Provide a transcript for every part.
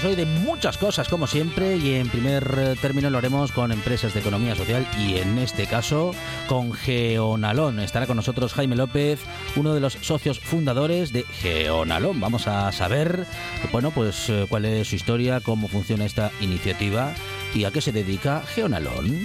Hablaremos hoy de muchas cosas, como siempre, y en primer término lo haremos con empresas de economía social y en este caso con Geonalón. Estará con nosotros Jaime López, uno de los socios fundadores de Geonalón. Vamos a saber, bueno, pues eh, cuál es su historia, cómo funciona esta iniciativa y a qué se dedica Geonalón.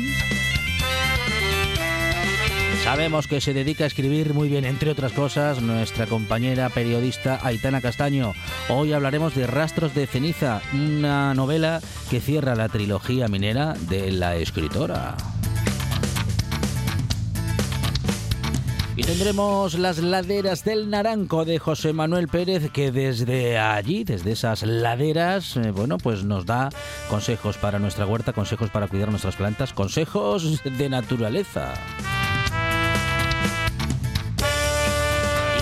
Sabemos que se dedica a escribir muy bien, entre otras cosas, nuestra compañera periodista Aitana Castaño. Hoy hablaremos de Rastros de Ceniza, una novela que cierra la trilogía minera de la escritora. Y tendremos las laderas del Naranco de José Manuel Pérez, que desde allí, desde esas laderas, eh, bueno, pues nos da consejos para nuestra huerta, consejos para cuidar nuestras plantas, consejos de naturaleza.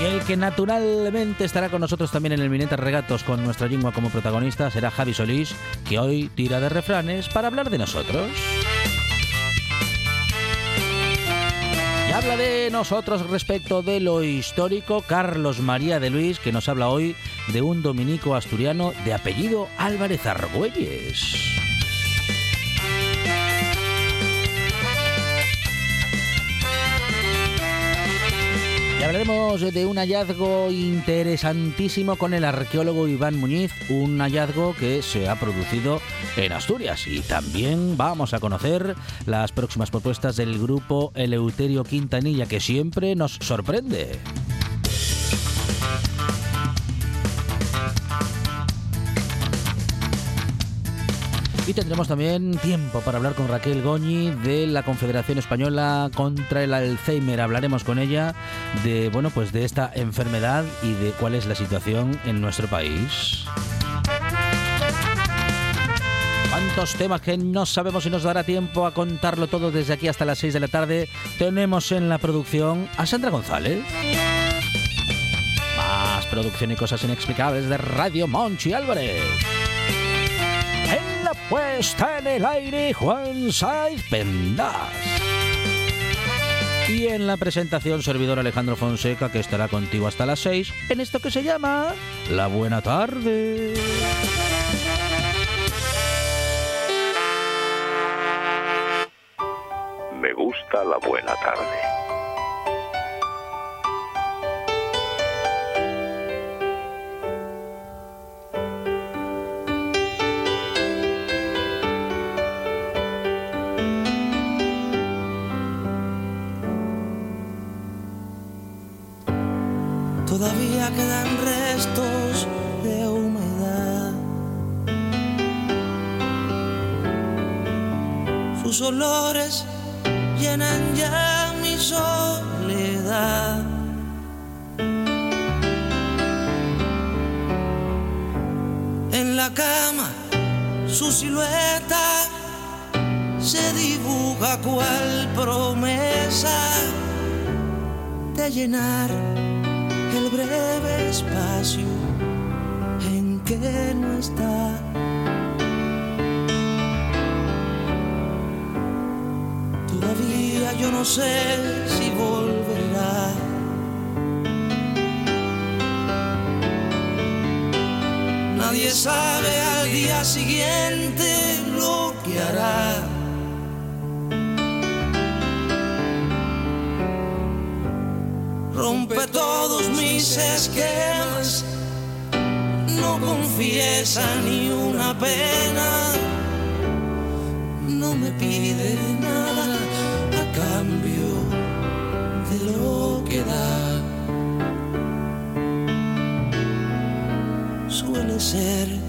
El que naturalmente estará con nosotros también en el Mineta Regatos con nuestra lengua como protagonista será Javi Solís, que hoy tira de refranes para hablar de nosotros. Y habla de nosotros respecto de lo histórico Carlos María de Luis, que nos habla hoy de un dominico asturiano de apellido Álvarez Argüelles. Hablaremos de un hallazgo interesantísimo con el arqueólogo Iván Muñiz, un hallazgo que se ha producido en Asturias y también vamos a conocer las próximas propuestas del grupo Eleuterio Quintanilla que siempre nos sorprende. Y tendremos también tiempo para hablar con Raquel Goñi de la Confederación Española contra el Alzheimer. Hablaremos con ella de bueno, pues de esta enfermedad y de cuál es la situación en nuestro país. ¿Cuántos temas que no sabemos si nos dará tiempo a contarlo todo desde aquí hasta las 6 de la tarde? Tenemos en la producción a Sandra González. Más producción y cosas inexplicables de Radio Monchi Álvarez puesta en el aire Juan Saiz Pendas. Y en la presentación, servidor Alejandro Fonseca, que estará contigo hasta las 6, en esto que se llama La Buena Tarde. Me gusta la buena tarde. No confiesa ni una pena, no me pide nada a cambio de lo que da. Suele ser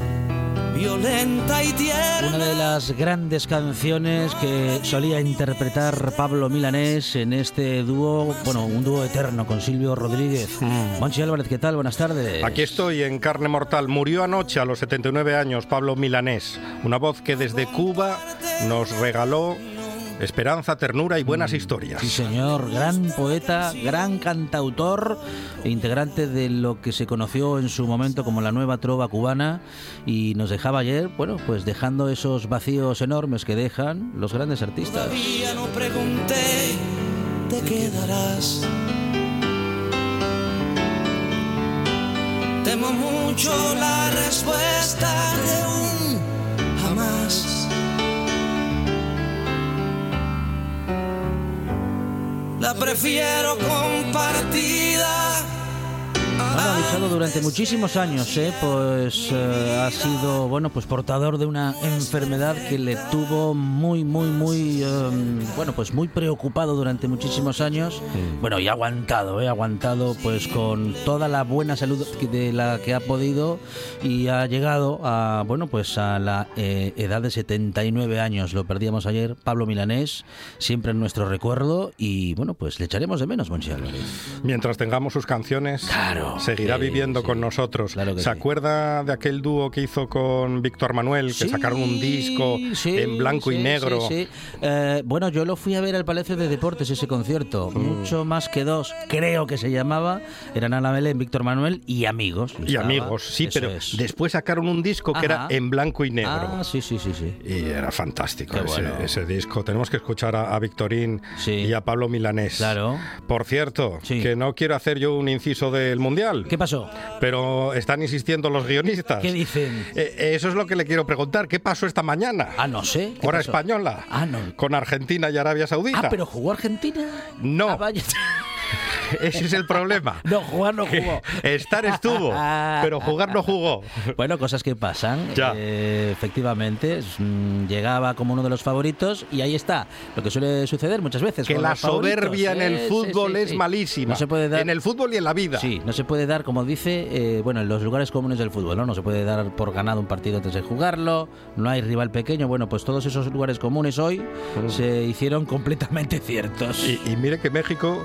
violenta y tierna. Una de las grandes canciones que solía interpretar Pablo Milanés en este dúo, bueno, un dúo eterno con Silvio Rodríguez. Monchi Álvarez, ¿qué tal? Buenas tardes. Aquí estoy en carne mortal. Murió anoche a los 79 años Pablo Milanés, una voz que desde Cuba nos regaló esperanza, ternura y buenas historias. Sí, señor, gran poeta, gran cantautor e integrante de lo que se conoció en su momento como la nueva trova cubana y nos dejaba ayer, bueno, pues dejando esos vacíos enormes que dejan los grandes artistas. Todavía no pregunté, te quedarás. Temo mucho la respuesta de un jamás. La prefiero compartida. Ha luchado durante muchísimos años, ¿eh? pues eh, ha sido bueno, pues portador de una enfermedad que le tuvo muy, muy, muy, eh, bueno, pues muy preocupado durante muchísimos años. Bueno, y ha aguantado, ¿eh? aguantado, pues con toda la buena salud de la que ha podido y ha llegado a, bueno, pues a la eh, edad de 79 años. Lo perdíamos ayer, Pablo Milanés, siempre en nuestro recuerdo y bueno, pues le echaremos de menos, Monchi Álvarez. Mientras tengamos sus canciones, Claro, seguirá sí, viviendo sí. con nosotros. Claro ¿Se acuerda de aquel dúo que hizo con Víctor Manuel, que sacaron un disco en blanco y negro? sí, sí. Eh, bueno, yo lo fui a ver al Palacio de Deportes ese concierto. Mm. Mucho más que dos, creo que se llamaba. Eran Ana Belén, Víctor Manuel y amigos. Y Estaba. amigos, sí, Eso pero es. después sacaron un disco que era en blanco y negro. Ah, sí, sí, sí, sí. Y era fantástico ese, bueno. ese disco. Tenemos que escuchar a, a Victorín Sí. y a Pablo Milanés. Claro. Por cierto, Sí. que no quiero hacer yo un inciso del Mundial, ¿Qué pasó? pero están insistiendo los guionistas. ¿Qué dicen? Eh, eso es lo que le quiero preguntar. ¿Qué pasó esta mañana? Ah, no sé. ¿Qué Hora pasó? española. Ah, no. Con Argentina y Arabia Saudita. Ah, pero jugó Argentina. No. Ah. Ese es el problema. No, jugar no jugó. Estar estuvo, pero jugar no jugó. Bueno, cosas que pasan. Ya. Eh, efectivamente, mm, llegaba como uno de los favoritos y ahí está. Lo que suele suceder muchas veces. Que la soberbia en el Eh, sí, fútbol sí, es malísima. No se puede dar. En el fútbol y en la vida. Sí, no se puede dar, como dice, eh, bueno, en los lugares comunes del fútbol, ¿no? No se puede dar por ganado un partido antes de jugarlo, no hay rival pequeño. Bueno, pues todos esos lugares comunes hoy se hicieron completamente ciertos. Y, y mire que México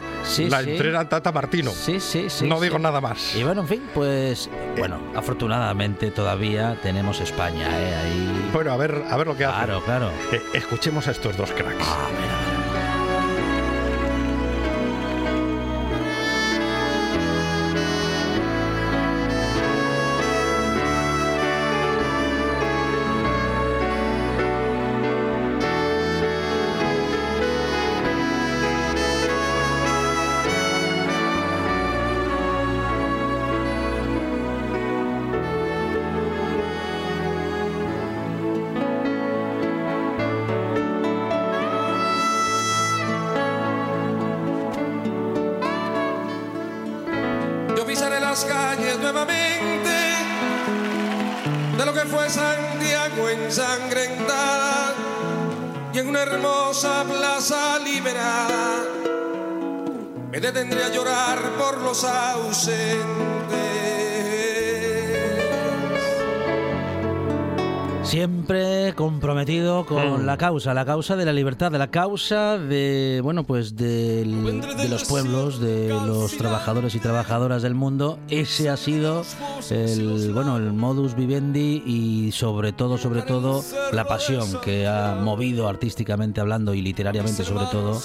la sí. Tata Martino. Sí, sí, sí. no sí. digo nada más. Y bueno, en fin, pues, bueno, afortunadamente todavía tenemos España, ¿eh? Ahí. Bueno, a ver, a ver lo que hace. Claro, claro. Eh, escuchemos a estos dos cracks. A ver, a nuevamente de lo que fue Santiago ensangrentada y en una hermosa plaza liberada me detendré a llorar por los ausentes. Siempre comprometido Mm. con la causa, la causa de la libertad, de la causa de, bueno, pues del- de los pueblos, de los trabajadores y trabajadoras del mundo. Ese ha sido el, bueno, el modus vivendi y sobre todo, sobre todo, la pasión que ha movido artísticamente hablando y literariamente sobre todo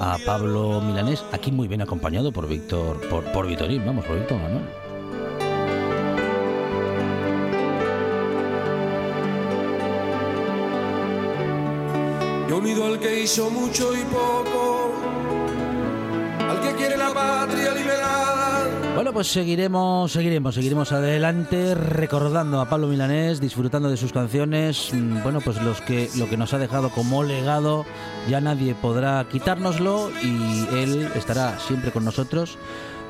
a Pablo Milanés, aquí muy bien acompañado por Víctor, por, por Vitorín, vamos, por Víctor Manuel. Yo olvido al que hizo mucho y poco, al que quiere la patria liberada. Bueno, pues seguiremos, seguiremos, seguiremos adelante recordando a Pablo Milanés, disfrutando de sus canciones. Mm, Bueno, pues los que lo que nos ha dejado como legado ya nadie podrá quitárnoslo y él estará siempre con nosotros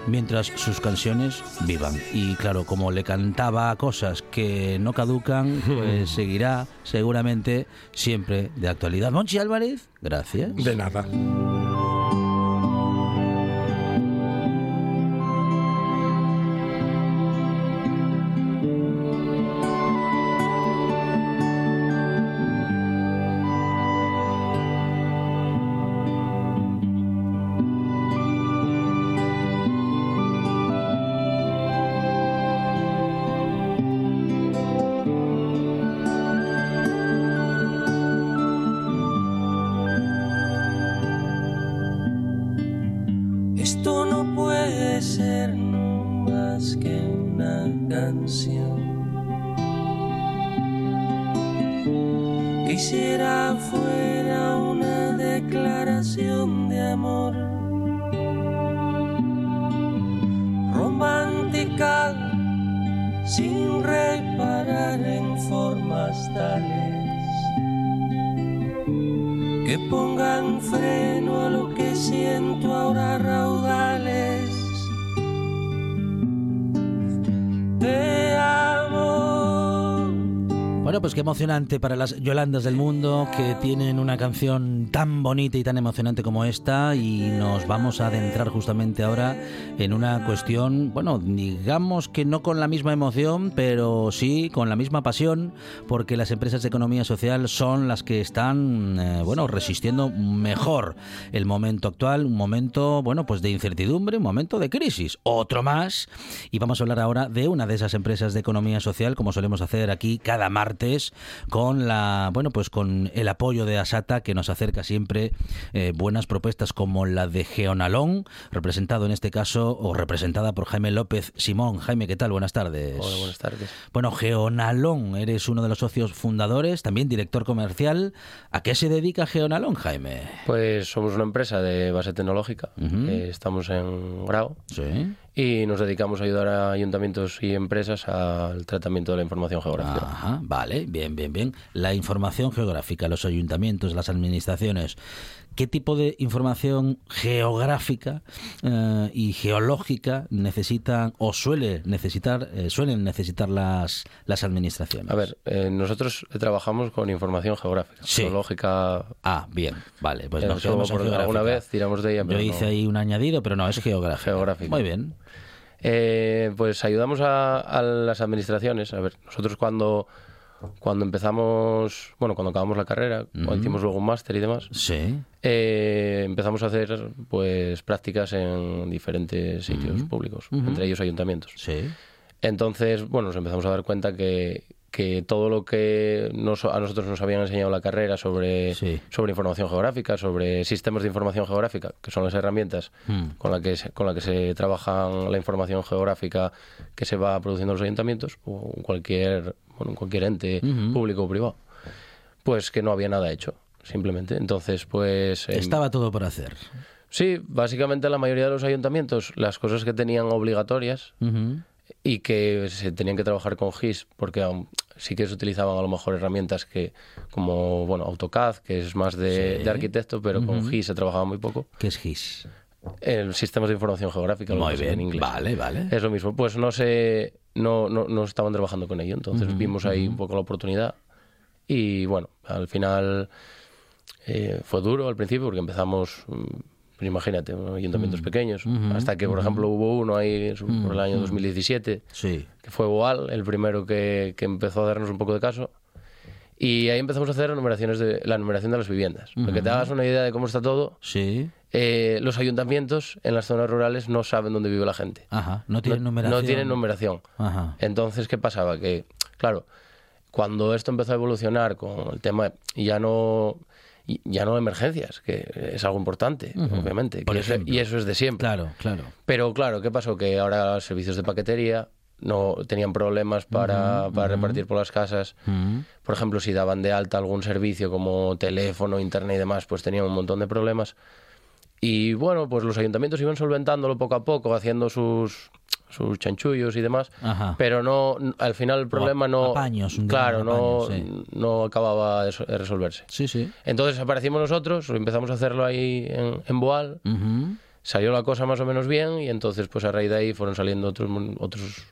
mientras sus canciones vivan. Y claro, como le cantaba cosas que no caducan, pues seguirá seguramente siempre de actualidad. Monchi Álvarez, gracias. De nada. Emocionante para las Yolandas del mundo que tienen una canción tan bonita y tan emocionante como esta y nos vamos a adentrar justamente ahora en una cuestión, bueno, digamos que no con la misma emoción, pero sí con la misma pasión, porque las empresas de economía social son las que están, eh, bueno, resistiendo mejor el momento actual, un momento, bueno, pues de incertidumbre, un momento de crisis, otro más, y vamos a hablar ahora de una de esas empresas de economía social, como solemos hacer aquí cada martes, con la, bueno, pues con el apoyo de Asata que nos acerca siempre eh, buenas propuestas como la de Geonalón, representado en este caso o representada por Jaime López Simón. Jaime, ¿qué tal? Buenas tardes. Hola, buenas tardes. Bueno, Geonalón, eres uno de los socios fundadores, también director comercial. ¿A qué se dedica Geonalón, Jaime? Pues somos una empresa de base tecnológica. Eh, estamos en Grau Sí. y nos dedicamos a ayudar a ayuntamientos y empresas al tratamiento de la información geográfica. Ajá, vale, bien, bien, bien. La información geográfica, los ayuntamientos, las administraciones. ¿Qué tipo de información geográfica eh, y geológica necesitan o suele necesitar, eh, suelen necesitar las, las administraciones? A ver, eh, nosotros trabajamos con información geográfica, Sí. geológica. Ah, bien, vale. Pues nos quedamos por alguna vez tiramos de ella, Yo hice no. ahí un añadido, pero no, es geográfica. Geográfica. Muy bien. Pues ayudamos a, a las administraciones. A ver, nosotros cuando, cuando empezamos, bueno, cuando acabamos la carrera, cuando hicimos luego un máster y demás, Sí. eh, empezamos a hacer pues prácticas en diferentes sitios públicos, entre ellos ayuntamientos. Sí. Entonces, bueno, nos empezamos a dar cuenta que, que todo lo que nos- a nosotros nos habían enseñado en la carrera sobre, Sí. sobre información geográfica, sobre sistemas de información geográfica, que son las herramientas Mm. con las que se, con la que se trabaja la información geográfica que se va produciendo en los ayuntamientos o cualquier, bueno, en cualquier ente Ujú. público o privado, pues que no había nada hecho, simplemente. Entonces, pues... em, Estaba todo por hacer. Sí, básicamente la mayoría de los ayuntamientos, las cosas que tenían obligatorias Ujú. y que se tenían que trabajar con GIS, porque aún sí que se utilizaban a lo mejor herramientas que como bueno AutoCAD, que es más de, Sí. de arquitecto, pero con GIS se trabajaba muy poco. ¿Qué es GIS? El sistemas de información geográfica, Muy se bien. en inglés. Vale, vale. Es lo mismo. Pues no sé, no, no, no estaban trabajando con ello, entonces vimos ahí un poco la oportunidad y bueno, al final eh, fue duro al principio porque empezamos, pues imagínate, ayuntamientos pequeños, hasta que por ejemplo hubo uno ahí por el año 2017 Sí. que fue Boal, el primero que, que empezó a darnos un poco de caso. Y ahí empezamos a hacer numeraciones de, la numeración de las viviendas. Para que te hagas una idea de cómo está todo, Sí. Eh, los ayuntamientos en las zonas rurales no saben dónde vive la gente. Ajá. No tienen no, numeración. no tienen numeración. Ajá. Entonces, ¿qué pasaba? Que, claro, cuando esto empezó a evolucionar con el tema, ya no ya no emergencias, que es algo importante, obviamente. Por eso- y eso es de siempre. Claro, claro. Pero claro, ¿qué pasó? Que ahora los servicios de paquetería no tenían problemas para, para repartir por las casas. Mm. Por ejemplo, si daban de alta algún servicio como teléfono, internet y demás, pues tenían un montón de problemas. Y bueno, pues los ayuntamientos iban solventándolo poco a poco, haciendo sus, sus chanchullos y demás. Ajá. Pero no, al final el problema no. apaños, un claro, no, no acababa de so- de resolverse. Sí, sí. Entonces aparecimos nosotros, empezamos a hacerlo ahí en, en Boal. Salió la cosa más o menos bien y entonces pues a raíz de ahí fueron saliendo otros, otros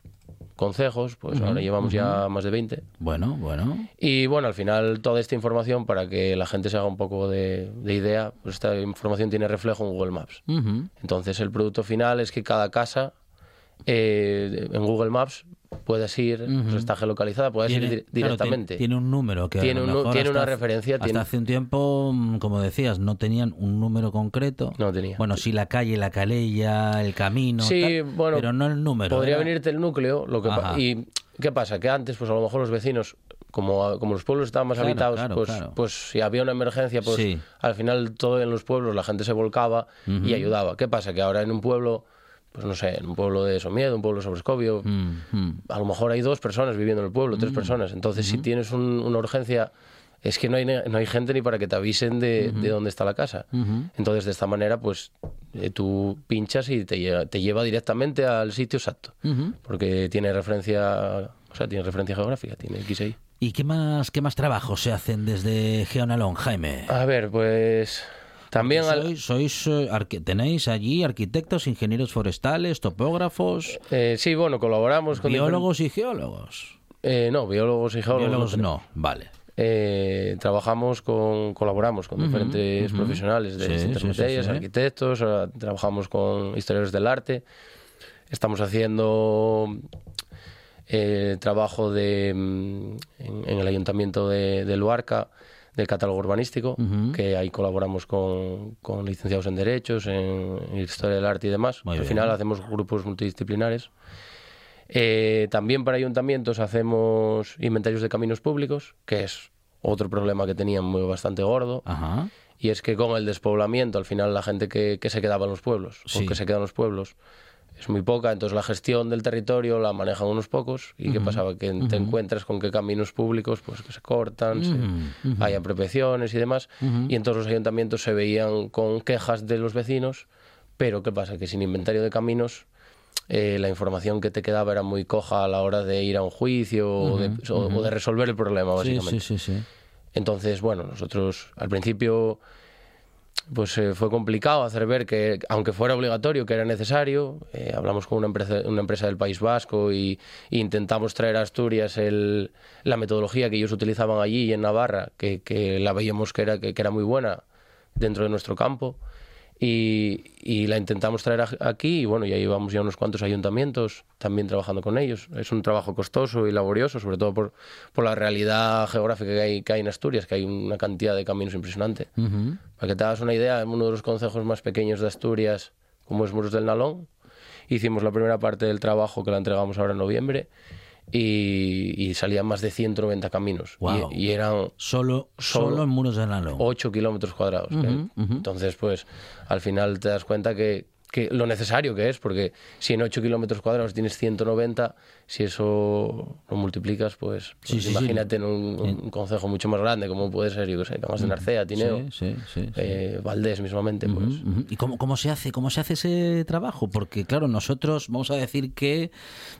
consejos, pues ahora llevamos ya más de 20. Bueno, bueno. Y bueno, al final toda esta información, para que la gente se haga un poco de, de idea, pues esta información tiene reflejo en Google Maps. Entonces el producto final es que cada casa eh, en Google Maps puedas ir, pues está geolocalizada, puedes ir Tiene, claro, tiene- directamente. tiene un número que a Tiene lo un nu- mejor tiene hasta una referencia, Hasta tiene- hace un tiempo, mm, como decías, no tenían un número concreto. No tenía. Bueno, sí la calle, la calella, el camino, Sí, tal, bueno, pero no el número. Podría venirte el núcleo, lo que y ¿qué pasa? Que antes, pues a lo mejor los vecinos, como, como los pueblos estaban más Claro, habitados, claro, pues, claro. pues si había una emergencia, pues Sí. al final todo en los pueblos la gente se volcaba y ayudaba. ¿Qué pasa? Que ahora en un pueblo, pues no sé, en un pueblo de Somiedo, un pueblo de Sobrescobio, Mm, mm. a lo mejor hay dos personas viviendo en el pueblo, tres personas. Entonces, si tienes un- una urgencia, es que no hay, no hay gente ni para que te avisen de, de dónde está la casa. Entonces, de esta manera, pues eh, tú pinchas y te lleva, te lleva directamente al sitio exacto. Porque tiene referencia, o sea, tiene referencia geográfica, tiene X y Y. ¿Y qué más, qué más trabajos se hacen desde Geonalón, Jaime? A ver, pues también al- Sois, sois, eh, tenéis allí arquitectos, ingenieros forestales, topógrafos, eh, sí, bueno, colaboramos con biólogos y geólogos. eh, no, biólogos y geólogos. Biólogos no, vale. Eh, trabajamos con, colaboramos con diferentes profesionales de Sí, distintas sí, sí, materias, sí. arquitectos, trabajamos con historiadores del arte, estamos haciendo eh, trabajo de, mm, en, en el ayuntamiento de, de Luarca, del catálogo urbanístico, que ahí colaboramos con, con licenciados en Derechos, en, en Historia del Arte y demás. Muy Al bien. final hacemos grupos multidisciplinares. Eh, también para ayuntamientos hacemos inventarios de caminos públicos, que es otro problema que tenían muy bastante gordo. Ajá. Y es que con el despoblamiento, al final la gente que, que se quedaba en los pueblos, Sí. o que se queda en los pueblos, es muy poca. Entonces la gestión del territorio la manejan unos pocos. ¿Y qué pasaba? Que te encuentras con que caminos públicos pues que se cortan, se- hay apropiaciones y demás. Y entonces los ayuntamientos se veían con quejas de los vecinos. Pero ¿qué pasa? Que sin inventario de caminos eh, la información que te quedaba era muy coja a la hora de ir a un juicio o, de, o- o de resolver el problema, básicamente. sí, sí, sí. Entonces, bueno, nosotros al principio pues eh, fue complicado hacer ver que, aunque fuera obligatorio, que era necesario. Eh, hablamos con una empresa, una empresa del País Vasco y, y intentamos traer a Asturias el- la metodología que ellos utilizaban allí y en Navarra, que, la veíamos que era, que era muy buena dentro de nuestro campo. Y, y la intentamos traer a- aquí y bueno, ya llevamos ya unos cuantos ayuntamientos también trabajando con ellos. Es un trabajo costoso y laborioso, sobre todo por, por la realidad geográfica que hay, que hay en Asturias, que hay una cantidad de caminos impresionante. Para que te hagas una idea, en uno de los concejos más pequeños de Asturias, como es Muros del Nalón, hicimos la primera parte del trabajo que la entregamos ahora en noviembre y, y salían más de 190 caminos. Guau. Y, y eran Solo, solo, Solo en muros de Nalón. 8 kilómetros cuadrados. que- Entonces, pues al final te das cuenta que, que lo necesario que es, porque si en 8 kilómetros cuadrados tienes 190, si eso lo multiplicas, pues, Sí, pues sí, sí. imagínate en un, un concejo mucho más grande, como puede ser, yo que sé, Cangas de Narcea, Tineo, eh, Valdés mismamente, pues. ¿Y cómo, cómo se hace cómo se hace ese trabajo? Porque claro, nosotros vamos a decir que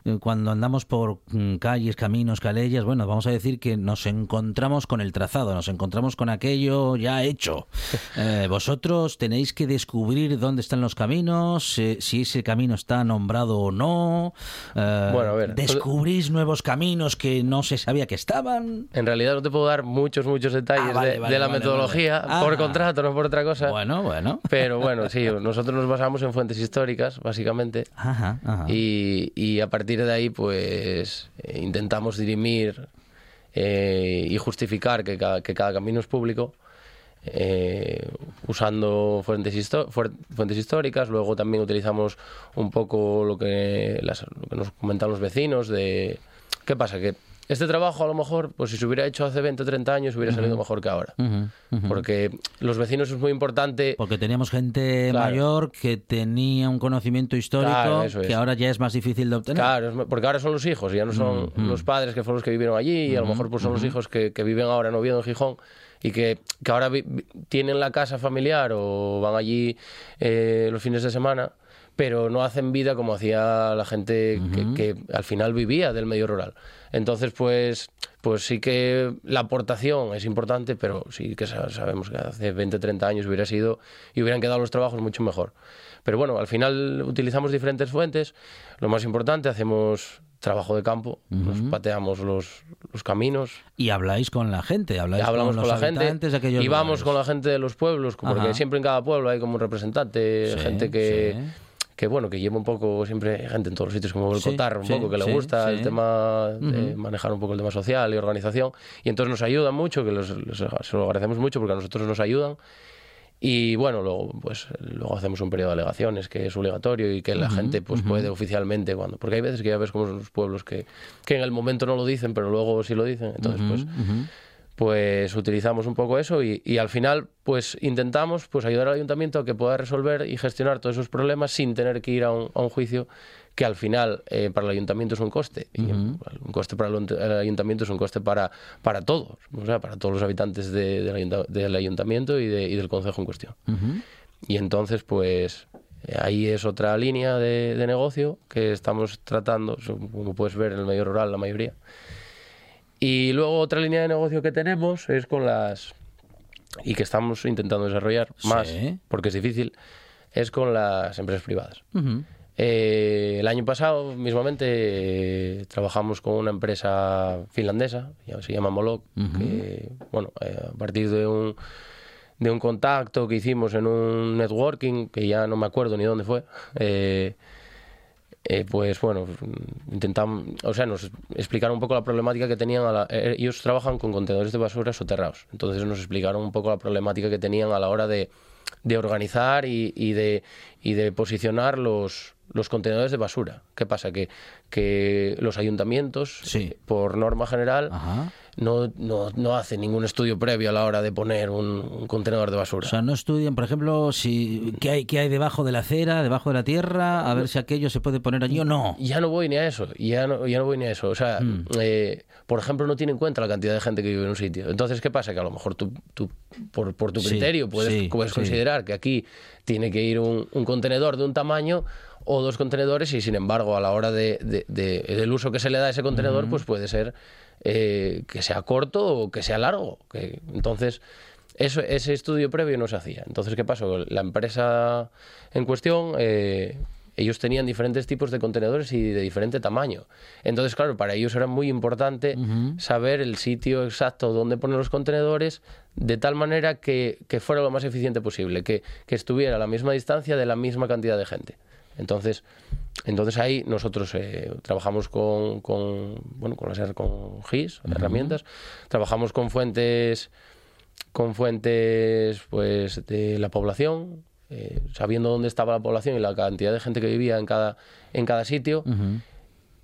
eh, cuando andamos por mm, calles, caminos, calellas, bueno, vamos a decir que nos encontramos con el trazado, nos encontramos con aquello ya hecho. Eh, vosotros tenéis que descubrir dónde están los caminos, eh, si ese camino está nombrado o no. eh, Bueno, a ver, descubrís nuevos caminos que no se sabía que estaban. En realidad no te puedo dar muchos, muchos detalles Ah, vale, de, vale, de la vale, metodología por Ah. contrato, no por otra cosa. Bueno, bueno. Pero bueno, sí, nosotros nos basamos en fuentes históricas, básicamente. Ajá, ajá. Y, y a partir de ahí, pues eh, intentamos dirimir eh, y justificar que cada, que cada camino es público. Eh, usando fuentes, fuentes históricas, luego también utilizamos un poco lo que, las- lo que nos comentan los vecinos de... ¿Qué pasa? Que este trabajo a lo mejor, pues si se hubiera hecho hace 20 o 30 años, hubiera salido mejor que ahora. Ujú, ujú. Porque los vecinos es muy importante Porque teníamos gente Claro. mayor que tenía un conocimiento histórico Claro, es. que ahora ya es más difícil de obtener. Claro, porque ahora son los hijos, ya no son los padres que fueron los que vivieron allí, y a lo mejor pues son los hijos que, que viven ahora en Oviedo, en Gijón, y que, que ahora vi- tienen la casa familiar o van allí eh, los fines de semana, pero no hacen vida como hacía la gente que, que al final vivía del medio rural. Entonces, pues, pues sí que la aportación es importante, pero sí que sa- sabemos que hace 20, 30 años hubiera sido y hubieran quedado los trabajos mucho mejor. Pero bueno, al final utilizamos diferentes fuentes. Lo más importante, hacemos trabajo de campo, nos pateamos los, los caminos, Y habláis con la gente, habláis hablamos con con, los la gente de aquellos y vamos lugares. con la gente de los pueblos, porque Ajá. siempre en cada pueblo hay como un representante, Sí, gente que, sí. que bueno, que lleva un poco, siempre gente en todos los sitios como el Sí, Cotar, un sí, poco que le sí, gusta sí. el tema de Ujú. manejar un poco el tema social y organización, y entonces nos ayudan mucho, que los- los- se lo agradecemos mucho porque a nosotros nos ayudan. Y bueno, luego, pues, luego hacemos un periodo de alegaciones que es obligatorio y que la gente pues, puede oficialmente cuando. Porque hay veces que ya ves como son los pueblos que, que en el momento no lo dicen, pero luego sí lo dicen. Entonces, pues, pues utilizamos un poco eso y, y al final pues intentamos pues ayudar al ayuntamiento a que pueda resolver y gestionar todos esos problemas sin tener que ir a un, a un juicio que al final eh, para el ayuntamiento es un coste. Y un coste para el, ayunt- el ayuntamiento es un coste para, para todos o sea para todos los habitantes de- del, ayunta- del ayuntamiento y, de- y del concejo en cuestión. Y entonces pues ahí es otra línea de, de negocio que estamos tratando como puedes ver en el medio rural la mayoría y luego otra línea de negocio que tenemos es con las y que estamos intentando desarrollar más Sí. porque es difícil es con las empresas privadas. Eh, el año pasado mismamente eh, trabajamos con una empresa finlandesa, se llama Molok, que bueno eh, a partir de un de un contacto que hicimos en un networking que ya no me acuerdo ni dónde fue. Eh, pues bueno, intentamos, o sea, nos explicaron un poco la problemática que tenían. A la- eh, ellos trabajan con contenedores de basura soterrados, entonces nos explicaron un poco la problemática que tenían a la hora de, de organizar y, y de, y de posicionar los, los contenedores de basura. ¿Qué pasa? Que, que los ayuntamientos, Sí. por norma general, Ajá. No, no, no hacen ningún estudio previo a la hora de poner un, un contenedor de basura. O sea, no estudian, por ejemplo, si qué hay, qué hay debajo de la acera, debajo de la tierra, a ver si aquello se puede poner allí o no. Ya no voy ni a eso, ya no, ya no voy ni a eso. O sea, Hmm. eh, por ejemplo, no tiene en cuenta la cantidad de gente que vive en un sitio. Entonces, ¿qué pasa? Que a lo mejor tú, tú por, por tu Sí, criterio puedes, sí, puedes sí. considerar que aquí tiene que ir un, un contenedor de un tamaño o dos contenedores y, sin embargo, a la hora de, de- de- del uso que se le da a ese contenedor, pues puede ser eh, que sea corto o que sea largo. Que, entonces... Eso, ese estudio previo no se hacía. Entonces, ¿qué pasó? La empresa en cuestión, eh, ellos tenían diferentes tipos de contenedores y de diferente tamaño. Entonces, claro, para ellos era muy importante saber el sitio exacto donde poner los contenedores de tal manera que, que fuera lo más eficiente posible, que, que estuviera a la misma distancia de la misma cantidad de gente. Entonces, entonces ahí nosotros eh, trabajamos con, con, bueno, con, las, con GIS, herramientas, trabajamos con fuentes con fuentes pues de la población, eh, sabiendo dónde estaba la población y la cantidad de gente que vivía en cada, en cada sitio,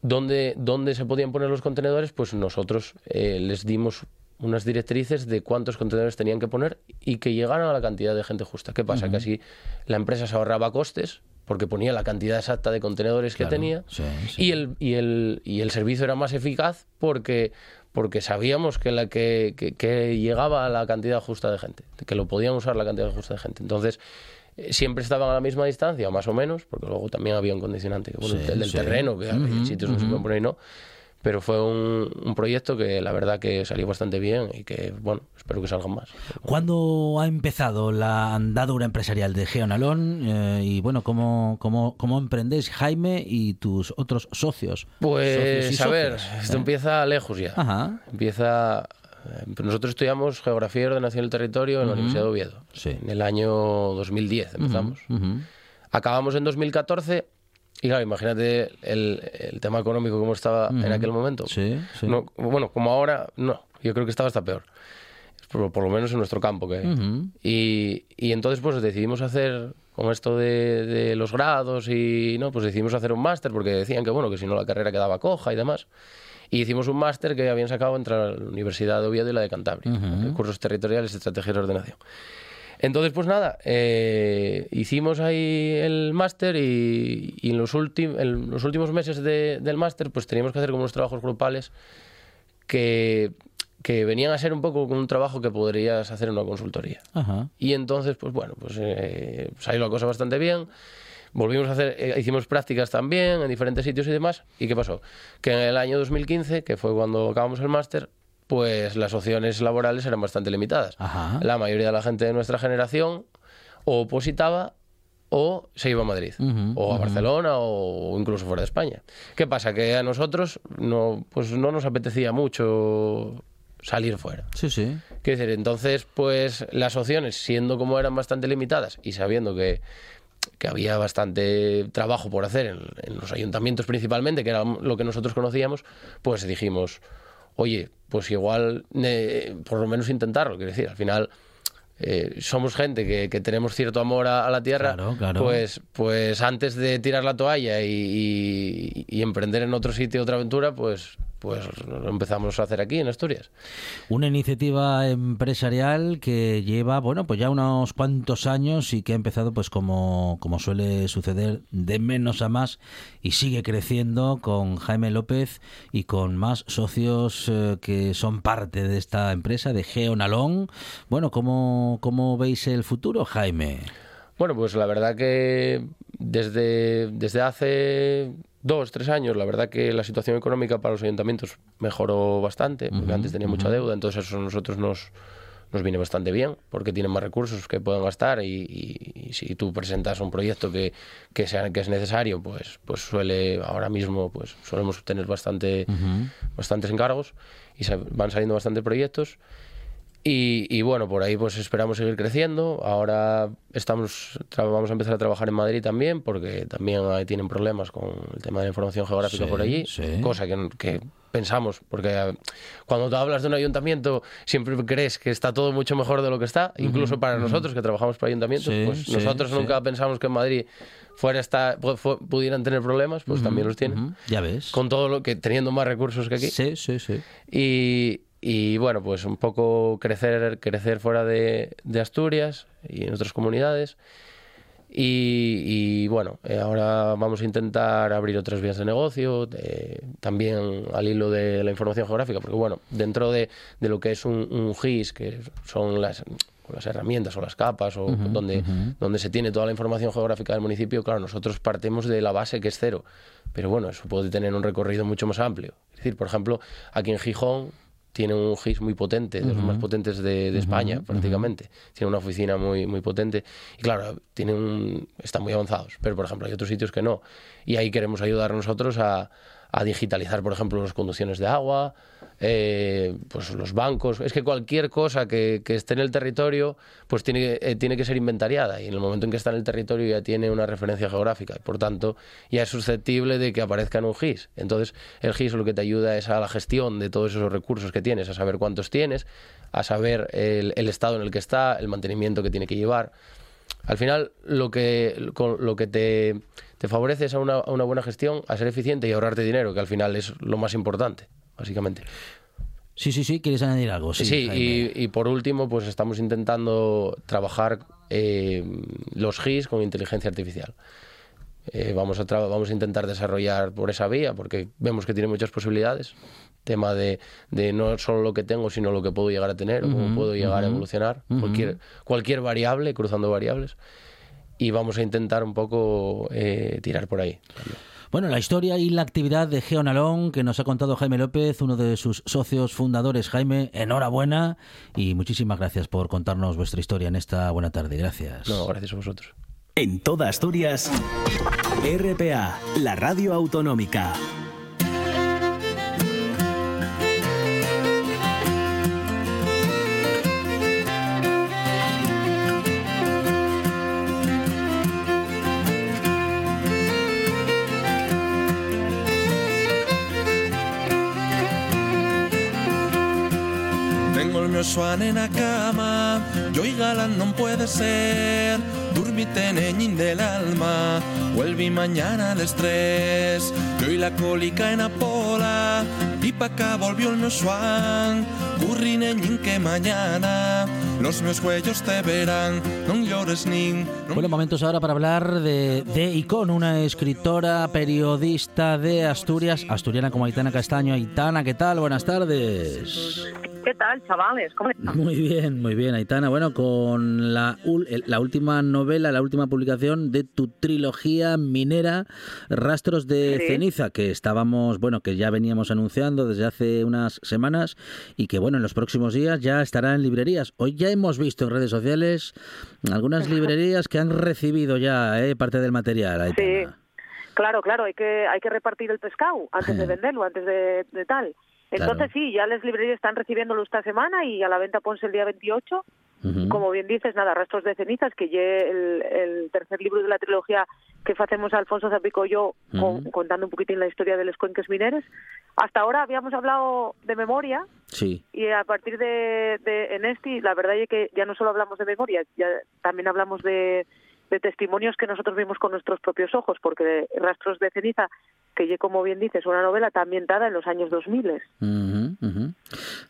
dónde, dónde se podían poner los contenedores, pues nosotros eh, les dimos unas directrices de cuántos contenedores tenían que poner y que llegaran a la cantidad de gente justa. ¿Qué pasa? Que así la empresa se ahorraba costes porque ponía la cantidad exacta de contenedores que Claro, tenía sí, sí. y el, y, el, y el servicio era más eficaz porque, porque sabíamos que, la, que, que- que llegaba a la cantidad justa de gente, que lo podían usar la cantidad justa de gente. Entonces, eh, siempre estaban a la misma distancia, más o menos, porque luego también había un condicionante, que, bueno, Sí, el del terreno, que hay Ujú, sitios donde se pueden poner y no. Pero fue un, un proyecto que la verdad que salió bastante bien y que, bueno, espero que salgan más. ¿Cuándo ha empezado la andadura empresarial de Geonalón? Eh, y bueno, ¿cómo, cómo, ¿cómo emprendéis Jaime y tus otros socios? Pues, Socios a ver, esto ¿eh? empieza lejos ya. Ajá. Empieza. eh, Nosotros estudiamos Geografía y Ordenación del Territorio en la Universidad de Oviedo. Sí. En el año 2010 empezamos. Ujú. Acabamos en 2014 y claro, imagínate el, el tema económico como estaba en aquel momento. Sí, sí. No, bueno, como ahora, no. Yo creo que estaba hasta peor. Por, por lo menos en nuestro campo. Que, Ujú. y, y entonces pues decidimos hacer, con esto de, de los grados y no, pues decidimos hacer un máster porque decían que bueno, que si no la carrera quedaba coja y demás. Y hicimos un máster que habían sacado entre la Universidad de Oviedo y la de Cantabria, recursos territoriales y estrategias de ordenación. Entonces, pues nada, eh, hicimos ahí el máster y, y en, los últimos en los últimos meses de- del máster pues teníamos que hacer como unos trabajos grupales que, que venían a ser un poco como un trabajo que podrías hacer en una consultoría. Ajá. Y entonces, pues bueno, pues eh, salió la cosa bastante bien. volvimos a hacer, eh, hicimos prácticas también en diferentes sitios y demás. ¿Y qué pasó? Que en el año 2015, que fue cuando acabamos el máster, pues las opciones laborales eran bastante limitadas. Ajá. La mayoría de la gente de nuestra generación o opositaba o se iba a Madrid, o a. Barcelona, o incluso fuera de España. ¿Qué pasa? Que a nosotros no, pues no nos apetecía mucho salir fuera. Sí, sí. Quiero decir, entonces, pues las opciones, siendo como eran bastante limitadas y sabiendo que, que había bastante trabajo por hacer en, en los ayuntamientos principalmente, que era lo que nosotros conocíamos, pues dijimos, oye, pues igual eh, por lo menos intentarlo. Quiero decir, al final eh, somos gente que, que tenemos cierto amor a, a la tierra, Claro, claro. pues pues antes de tirar la toalla y, y- y emprender en otro sitio otra aventura, pues pues lo empezamos a hacer aquí en Asturias. Una iniciativa empresarial que lleva, bueno, pues ya unos cuantos años y que ha empezado, pues como, como suele suceder, de menos a más y sigue creciendo con Jaime López y con más socios eh, que son parte de esta empresa, de Geonalón. Bueno, ¿cómo, ¿cómo veis el futuro, Jaime? Bueno, pues la verdad que desde, desde hace dos, tres años, la verdad que la situación económica para los ayuntamientos mejoró bastante, porque antes tenía mucha deuda, entonces eso a nosotros nos, nos viene bastante bien, porque tienen más recursos que pueden gastar y, y- y si tú presentas un proyecto que, que, sea, que es necesario, pues, pues suele, ahora mismo, pues solemos tener bastante, bastantes encargos y se- van saliendo bastantes proyectos. Y, y bueno, por ahí pues esperamos seguir creciendo. Ahora estamos vamos a empezar a trabajar en Madrid también, porque también ahí tienen problemas con el tema de la información geográfica Sí, por allí, sí. cosa que, que pensamos, porque eh, cuando tú hablas de un ayuntamiento siempre crees que está todo mucho mejor de lo que está, incluso para nosotros que trabajamos para ayuntamientos, Sí, pues nosotros nunca pensamos que en Madrid fuera fu- pudieran tener problemas, pues también los tienen. Ya ves. Con todo lo que teniendo más recursos que aquí. Sí, sí, sí. Y, y, bueno, pues un poco crecer, crecer fuera de, de Asturias y en otras comunidades. Y, y, bueno, eh, ahora vamos a intentar abrir otras vías de negocio, también al hilo de la información geográfica, porque bueno, dentro de, de lo que es un, un GIS, que son las, las herramientas o las capas, o donde, donde se tiene toda la información geográfica del municipio, claro, nosotros partimos de la base que es cero, pero bueno, eso puede tener un recorrido mucho más amplio. Es decir, por ejemplo, aquí en Gijón tiene un GIS muy potente, de los más potentes de, de España, prácticamente. Tiene una oficina muy, muy potente. Y claro, tiene un, están muy avanzados. Pero, por ejemplo, hay otros sitios que no. Y ahí queremos ayudar nosotros a, a digitalizar, por ejemplo, las conducciones de agua, eh, pues los bancos. Es que cualquier cosa que, esté en el territorio, pues tiene, eh, tiene que ser inventariada. Y en el momento en que está en el territorio ya tiene una referencia geográfica. Y por tanto, ya es susceptible de que aparezca en un GIS. Entonces, el GIS lo que te ayuda es a la gestión de todos esos recursos que tienes, a saber cuántos tienes, a saber el, el estado en el que está, el mantenimiento que tiene que llevar. Al final, lo que, lo que te, te favorece es a una, a una buena gestión, a ser eficiente y ahorrarte dinero, que al final es lo más importante, básicamente. Sí, sí, sí. ¿Quieres añadir algo? Sí, Sí, y, y por último, pues estamos intentando trabajar eh, los GIS con inteligencia artificial. Eh, vamos, a vamos a intentar desarrollar por esa vía porque vemos que tiene muchas posibilidades. Tema de, de no solo lo que tengo, sino lo que puedo llegar a tener cómo puedo llegar a evolucionar. cualquier, cualquier variable, cruzando variables. Y vamos a intentar un poco eh, tirar por ahí. Bueno, la historia y la actividad de Geonalón que nos ha contado Jaime López, uno de sus socios fundadores. Jaime, enhorabuena y muchísimas gracias por contarnos vuestra historia en esta buena tarde. Gracias. No, gracias a vosotros. En toda Asturias, RPA, la radio autonómica. Tengo el mío suan en la cama, y galán no puede ser. Durmite neñín del alma, vuelve mañana el estrés. Y la cólica en la pola, y pa' acá volvió el mío suan. Curri neñín que mañana, los meus cuellos te verán, no llores nin. non Bueno, momentos ahora para hablar de, de Icon, una escritora, periodista de Asturias, asturiana como Aitana Castaño. Aitana, ¿qué tal? Buenas tardes. ¿Qué tal, chavales? ¿Cómo están? Muy bien, muy bien, Aitana. Bueno, con la, la última novela, la última publicación de tu trilogía minera, Rastros de Ceniza, que estábamos, bueno, que ya veníamos anunciando desde hace unas semanas y que, bueno, en los próximos días ya estará en librerías. Hoy ya hemos visto en redes sociales algunas librerías que han recibido ya eh, parte del material, Aitana. Sí. Claro, claro, hay que, hay que repartir el pescado antes de venderlo, antes de, tal. Entonces sí, ya las librerías están recibiéndolo esta semana y a la venta ponse el día 28. Como bien dices, nada, Restos de cenizas, que ya el, el tercer libro de la trilogía que hacemos Alfonso Zapico y yo, contando un poquitín la historia de los cuenques mineros. Hasta ahora habíamos hablado de memoria. Sí. Y a partir de, de en este, la verdad es que ya no solo hablamos de memoria, ya también hablamos de de testimonios que nosotros vimos con nuestros propios ojos, porque Rastros de Ceniza, que como bien dices, una novela está ambientada en los años 2000.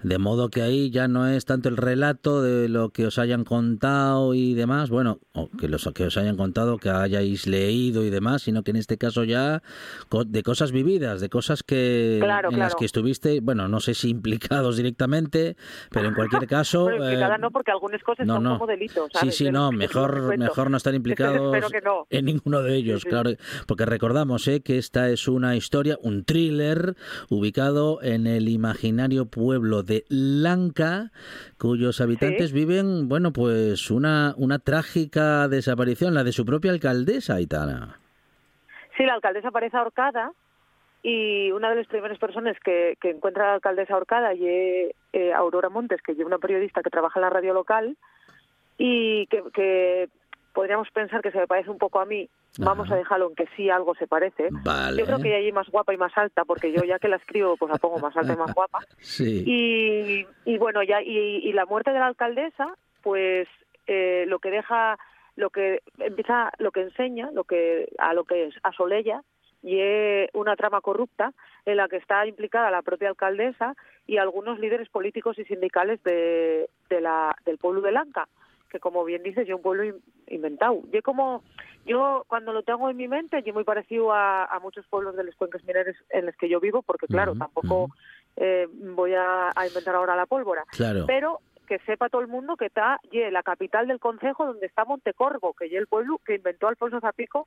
De modo que ahí ya no es tanto el relato de lo que os hayan contado y demás, bueno, o que, los, que os hayan contado, que hayáis leído y demás, sino que en este caso ya de cosas vividas, de cosas que en las que estuviste, bueno, no sé si implicados directamente, pero en cualquier caso... bueno, eh, no, porque algunas cosas son como delitos. Sí, sí, no, mejor, mejor no estar implicados en ninguno de ellos, claro, porque recordamos eh, que esta es una historia, un thriller ubicado en el imaginario pueblo de Lanka, cuyos habitantes viven, bueno, pues una, una trágica desaparición, la de su propia alcaldesa, Aitana. Sí, la alcaldesa aparece ahorcada y una de las primeras personas que, que encuentra a la alcaldesa ahorcada y eh, Aurora Montes, que es una periodista que trabaja en la radio local y que, que podríamos pensar que se me parece un poco a mí, vamos a dejarlo en que sí algo se parece. Yo creo que ella más guapa y más alta, porque yo ya que la escribo, pues la pongo más alta y más guapa. Sí. Y, y bueno, ya y, la muerte de la alcaldesa, pues eh, lo que deja, lo que empieza, lo que enseña, lo que a lo que asolella y es una trama corrupta en la que está implicada la propia alcaldesa y algunos líderes políticos y sindicales de, de la, del pueblo de Lanca que como bien dices, yo un pueblo inventado. Yo como, yo cuando lo tengo en mi mente, yo muy parecido a, muchos pueblos de los cuencas mineros en los que yo vivo, porque claro, tampoco eh, voy a, inventar ahora la pólvora. Claro. Pero que sepa todo el mundo que está la capital del concejo donde está Montecorvo, que es el pueblo que inventó Alfonso Zapico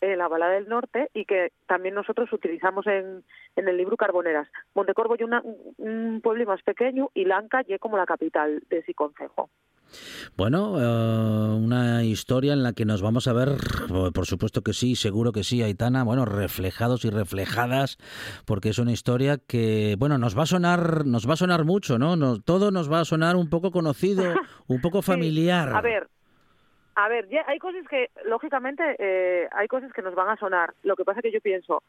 en la balada del norte y que también nosotros utilizamos en, en el libro Carboneras. Montecorvo es un pueblo más pequeño y Lanca es como la capital de ese concejo. Bueno, eh, una historia en la que nos vamos a ver, por supuesto que sí, seguro que sí, Aitana, bueno, reflejados y reflejadas, porque es una historia que, bueno, nos va a sonar, nos va a sonar mucho, ¿no? todo nos va a sonar un poco conocido, un poco familiar. a ver, a ver, hay cosas que, lógicamente, eh, hay cosas que nos van a sonar. Lo que pasa que yo pienso,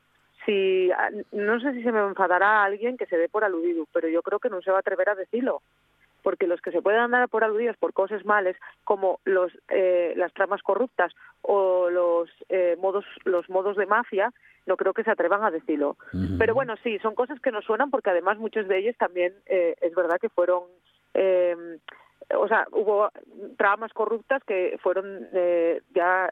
si no sé si se me enfadará alguien que se dé por aludido, pero yo creo que no se va a atrever a decirlo porque los que se pueden andar por aludidos por cosas males como los eh, las tramas corruptas o los eh, modos los modos de mafia no creo que se atrevan a decirlo. Pero bueno sí son cosas que nos suenan porque además muchos de ellos también eh, es verdad que fueron o sea hubo tramas corruptas que fueron ya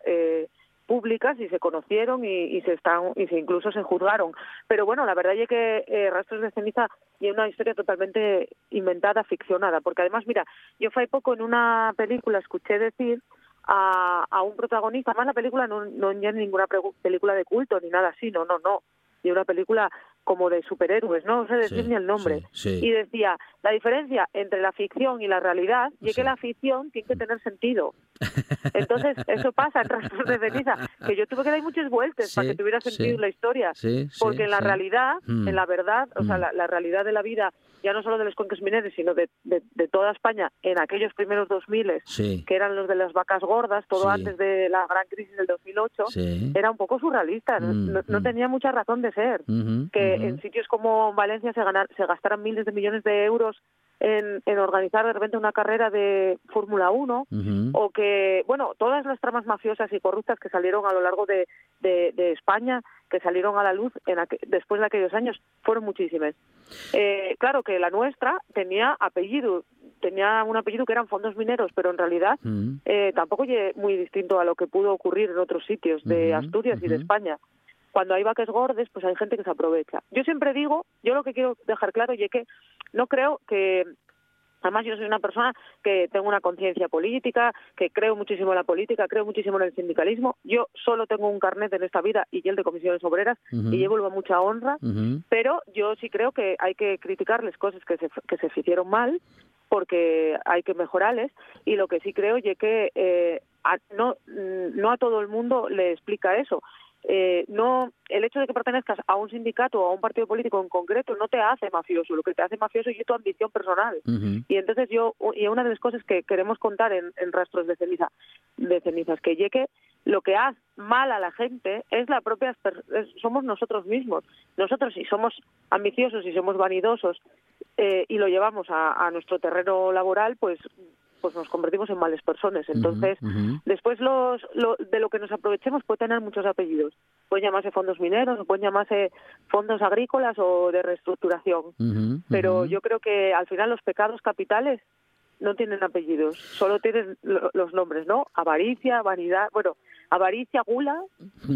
públicas y se conocieron y, se están y se incluso se juzgaron pero bueno la verdad es que eh, rastros de ceniza y una historia totalmente inventada ficcionada porque además mira yo fue poco en una película escuché decir a, a un protagonista más la película no no es ninguna película de culto ni nada así no no no y una película como de superhéroes, no sé decir ni el nombre. Y decía, la diferencia entre la ficción y la realidad es que la ficción tiene que tener sentido. Entonces, eso pasa en Rastros de Ceniza, que yo tuve que dar muchas vueltas para que tuviera sentido la historia. porque en la realidad, mm. en la verdad, o sea, mm. la, realidad de la vida, ya no solo de los cuencos mineros, sino de, de, toda España, en aquellos primeros 2000, que eran los de las vacas gordas, todo antes de la gran crisis del 2008, era un poco surrealista. no, mm, tenía mucha razón de ser. que en sitios como Valencia se, ganar, se gastaran miles de millones de euros en, en organizar de repente una carrera de Fórmula 1 o que, bueno, todas las tramas mafiosas y corruptas que salieron a lo largo de, de, España, que salieron a la luz en después de aquellos años, fueron muchísimas. Eh, claro que la nuestra tenía apellido, tenía un apellido que eran fondos mineros, pero en realidad eh, tampoco es muy distinto a lo que pudo ocurrir en otros sitios de Asturias y de España cuando hay vaques gordes, pues hay gente que se aprovecha. Yo siempre digo, yo lo que quiero dejar claro y es que no creo que Además, yo soy una persona que tengo una conciencia política, que creo muchísimo en la política, creo muchísimo en el sindicalismo. Yo solo tengo un carnet en esta vida y el de comisiones obreras y llevo a mucha honra, pero yo sí creo que hay que criticarles cosas que se, que se hicieron mal porque hay que mejorarles y lo que sí creo es que eh, a- no, mm, no a todo el mundo le explica eso. Eh, no el hecho de que pertenezcas a un sindicato o a un partido político en concreto no te hace mafioso. Lo que te hace mafioso es tu ambición personal. Y entonces yo, y una de las cosas que queremos contar en, en Rastros de Ceniza, de cenizas, que llegue, lo que hace mal a la gente es la propia, somos nosotros mismos. Nosotros si somos ambiciosos y somos vanidosos eh, y lo llevamos a, a nuestro terreno laboral, pues pues nos convertimos en males personas. Entonces. Después, los, lo- de lo que nos aprovechemos puede tener muchos apellidos. Pueden llamarse fondos mineros, o pueden llamarse fondos agrícolas o de reestructuración. Pero yo creo que al final los pecados capitales no tienen apellidos, solo tienen lo- los nombres, ¿no? Avaricia, vanidad, bueno, avaricia, gula,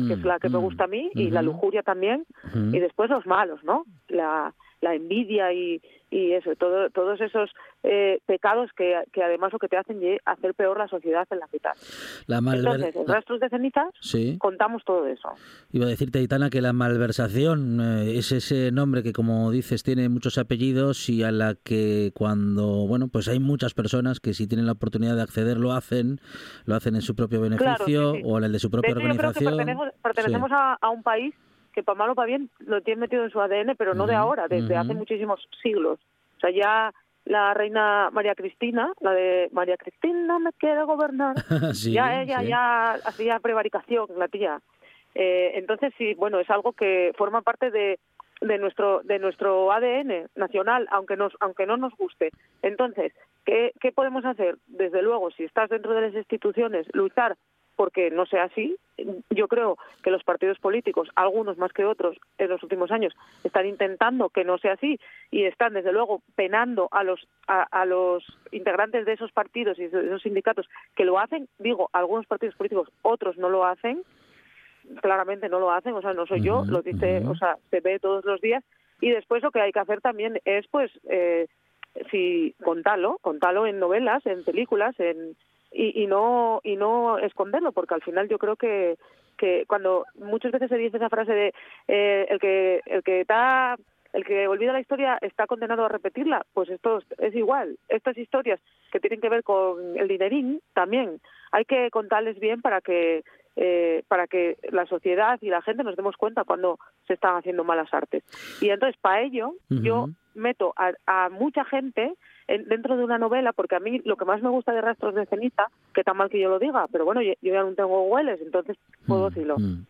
que es la que me Mm, gusta a mí, y la ujú. lujuria también, y después los malos, ¿no? La, la envidia y, y eso, todo, todos esos eh, pecados que, que además lo que te hacen es hacer peor la sociedad en la que estás. La malver- Entonces, en Rastros de Cenizas Sí. contamos todo eso. Iba a decirte, Aitana, que la malversación eh, es ese nombre que, como dices, tiene muchos apellidos y a la que cuando, bueno, pues hay muchas personas que si tienen la oportunidad de acceder lo hacen, lo hacen en su propio beneficio sí, sí. o en el de su De propia hecho, yo creo que organización. pertenecemos, pertenecemos a, a un país que para mal o para bien lo tiene metido en su ADN, pero no de ahora, desde hace muchísimos siglos. O sea, ya la reina María Cristina, la de María Cristina me quiere gobernar, Sí, ya ella sí. ya hacía prevaricación, la tía. Eh, entonces sí, bueno, es algo que forma parte de, de nuestro de nuestro ADN nacional, aunque nos aunque no nos guste. Entonces, ¿qué, qué podemos hacer? Desde luego, si estás dentro de las instituciones, luchar porque no sea así. Yo creo que los partidos políticos, algunos más que otros en los últimos años, están intentando que no sea así y están desde luego penando a los a, a los integrantes de esos partidos y de esos sindicatos que lo hacen. Digo, algunos partidos políticos, otros no lo hacen claramente no lo hacen, o sea, no soy yo, lo dice, o sea, se ve todos los días y después lo que hay que hacer también es pues eh, si contarlo, contarlo en novelas, en películas, en y, y no y no esconderlo, porque al final yo creo que que cuando muchas veces se dice esa frase de eh, el que el que está el que olvida la historia está condenado a repetirla, pues esto es igual. Estas historias que tienen que ver con el dinerín también hay que contarles bien para que eh, para que la sociedad y la gente nos demos cuenta cuando se están haciendo malas artes. Y entonces, para ello, yo meto a, a mucha gente en- dentro de una novela, porque a mí lo que más me gusta de Rastros de Ceniza, que tan mal que yo lo diga, pero bueno, yo, yo ya no tengo hueles, entonces puedo Mm, decirlo. mm.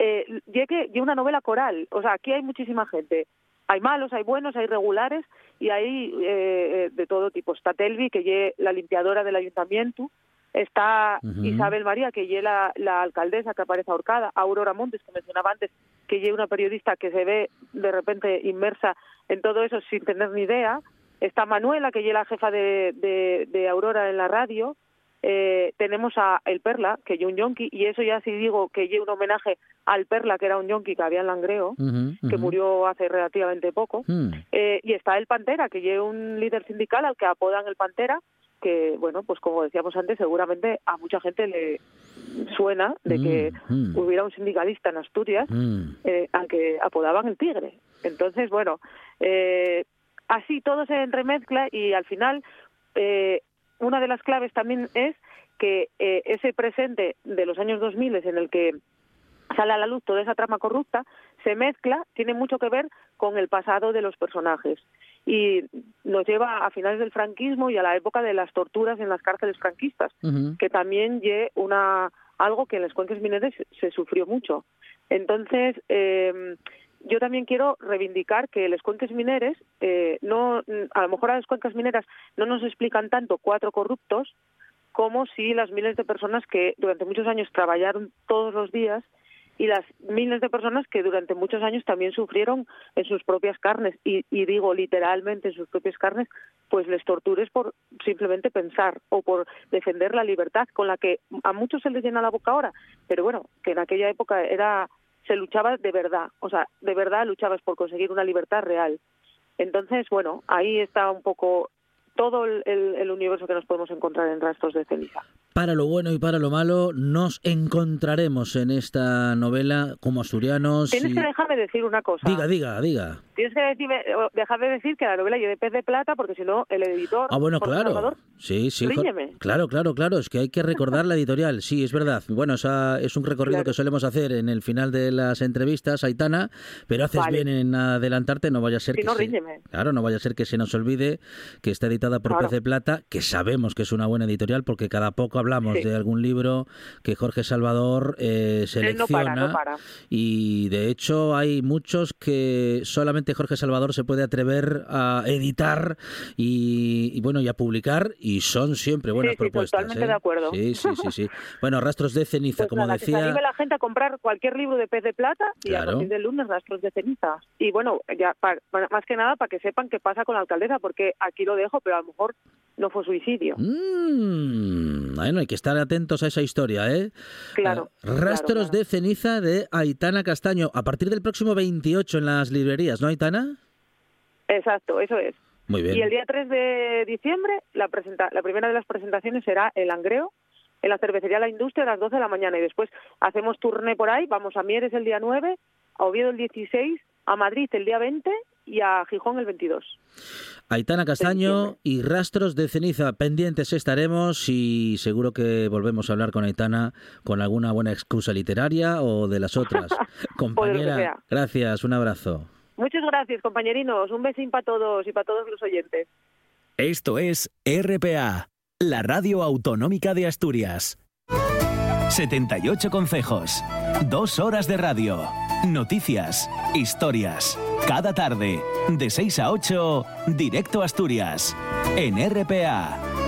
Eh, llegue y una novela coral, o sea, aquí hay muchísima gente. Hay malos, hay buenos, hay regulares y hay eh, de todo tipo. Está Telvi, que es la limpiadora del ayuntamiento, está. Isabel María, que es la, la alcaldesa que aparece ahorcada, Aurora Montes, que mencionaba antes, que es una periodista que se ve de repente inmersa en todo eso sin tener ni idea. Está Manuela, que es la jefa de, de, de Aurora en la radio. Eh, tenemos a El Perla, que es un yonki, y eso ya sí digo que es un homenaje al Perla, que era un yonki que había en Langreo, que murió hace relativamente poco. Mm. Eh, y está el Pantera, que es un líder sindical al que apodan el Pantera, que, bueno, pues como decíamos antes, seguramente a mucha gente le suena de que Mm, mm. hubiera un sindicalista en Asturias Mm. eh, al que apodaban el Tigre. Entonces, bueno, eh, así todo se entremezcla y al final eh, una de las claves también es que eh, ese presente de los años 2000 en el que sale a la luz toda esa trama corrupta, se mezcla, tiene mucho que ver con el pasado de los personajes. Y nos lleva a finales del franquismo y a la época de las torturas en las cárceles franquistas, que también lle una algo que en las cuencas mineras se, se sufrió mucho. Entonces, eh, yo también quiero reivindicar que las cuencas mineras, eh, no, a lo mejor a las cuencas mineras no nos explican tanto cuatro corruptos como si las miles de personas que durante muchos años trabajaron todos los días y las miles de personas que durante muchos años también sufrieron en sus propias carnes, y, y digo literalmente en sus propias carnes, pues les tortures por simplemente pensar o por defender la libertad con la que a muchos se les llena la boca ahora, pero bueno, que en aquella época era se luchaba de verdad, o sea, de verdad luchabas por conseguir una libertad real. Entonces, bueno, ahí está un poco todo el, el universo que nos podemos encontrar en Rastros de Ceniza. Para lo bueno y para lo malo, nos encontraremos en esta novela como asturianos. Tienes y- que dejarme decir una cosa. Diga, diga, diga. Tienes que decirme, o dejarme decir que la novela lleve pez de plata, porque si no, el editor. Ah, bueno, claro. Salvador, Sí, sí. ríñeme. Claro, claro, claro. Es que hay que recordar la editorial. Sí, es verdad. Bueno, esa es un recorrido Claro. que solemos hacer en el final de las entrevistas, Aitana, pero haces Vale. bien en adelantarte. No vaya a ser Si que no, se... ríñeme. Claro, no vaya a ser que se nos olvide que está editada por Claro. Pez de Plata, que sabemos que es una buena editorial porque cada poco hablamos Sí. de algún libro que Jorge Salvador eh, selecciona. no para, no para. Y de hecho hay muchos que solamente Jorge Salvador se puede atrever a editar y, y, bueno y a publicar y son siempre buenas Sí, sí, propuestas. totalmente ¿eh? de acuerdo. Sí, sí, sí, sí. Bueno, Rastros de ceniza, Pues como nada, que se decía. anime la gente a comprar cualquier libro de pez de plata y Claro. a partir del lunes rastros de ceniza. Y bueno, ya pa- pa- más que nada para que sepan qué pasa con la alcaldesa, porque aquí lo dejo, pero a lo mejor no fue suicidio. Mm, bueno, hay que estar atentos a esa historia, ¿eh? Claro, Eh, Rastros claro, claro. de ceniza de Aitana Castaño, a partir del próximo 28 en las librerías, ¿no, Aitana? Exacto, eso es. Muy bien. Y el día 3 de diciembre, la, presenta la primera de las presentaciones será el Langreo, en la cervecería La Industria a las 12 de la mañana. Y después hacemos turné por ahí, vamos a Mieres el día 9, a Oviedo el 16, a Madrid el día 20 y a Gijón el 22. Aitana Castaño y Rastros de Ceniza. Pendientes estaremos y seguro que volvemos a hablar con Aitana con alguna buena excusa literaria o de las otras. Compañera, gracias, un abrazo. Muchas gracias, compañerinos. Un besín para todos y para todos los oyentes. Esto es RPA, la radio autonómica de Asturias. 78 consejos, dos horas de radio, noticias, historias. Cada tarde, de 6 a 8, directo a Asturias, en RPA.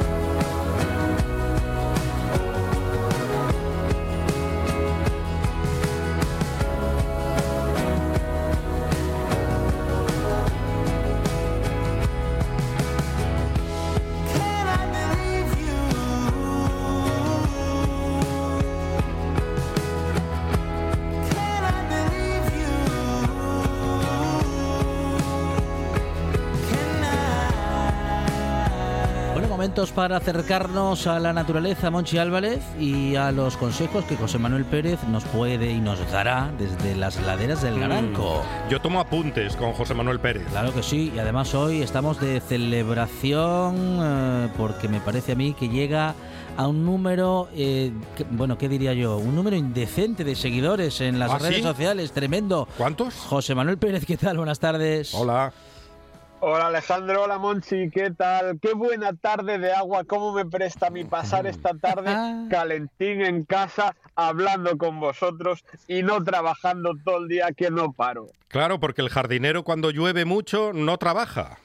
Para acercarnos a la naturaleza, Monchi Álvarez, y a los consejos que José Manuel Pérez nos puede y nos dará desde las laderas del Naranco. Yo tomo apuntes con José Manuel Pérez. Claro que sí, y además hoy estamos de celebración eh, porque me parece a mí que llega a un número, eh, que- bueno, ¿qué diría yo? Un número indecente de seguidores en las ¿Ah, redes sí? sociales, tremendo. ¿Cuántos? José Manuel Pérez, ¿qué tal? Buenas tardes. Hola. Hola Alejandro, hola Monchi, ¿qué tal? Qué buena tarde de agua, ¿cómo me presta mi pasar esta tarde calentín en casa hablando con vosotros y no trabajando todo el día que no paro? Claro, porque el jardinero cuando llueve mucho no trabaja.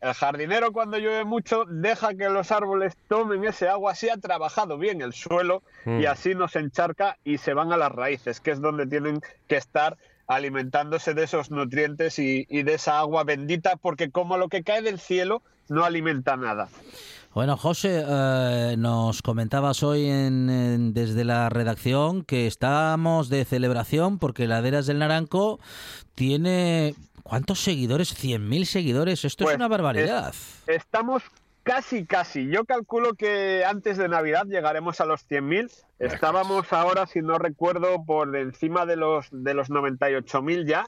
El jardinero cuando llueve mucho deja que los árboles tomen ese agua, así ha trabajado bien el suelo Mm. y así nos encharca y se van a las raíces, que es donde tienen que estar alimentándose de esos nutrientes y, y de esa agua bendita, porque como lo que cae del cielo no alimenta nada. Bueno, José, eh, nos comentabas hoy en- en- desde la redacción que estamos de celebración porque Laderas del Naranco tiene... ¿Cuántos seguidores? 100.000 seguidores. Esto Pues, es una barbaridad. Estamos casi, casi. Yo calculo que antes de Navidad llegaremos a los 100.000. Estábamos ahora, si no recuerdo, por encima de los, de los 98.000 ya.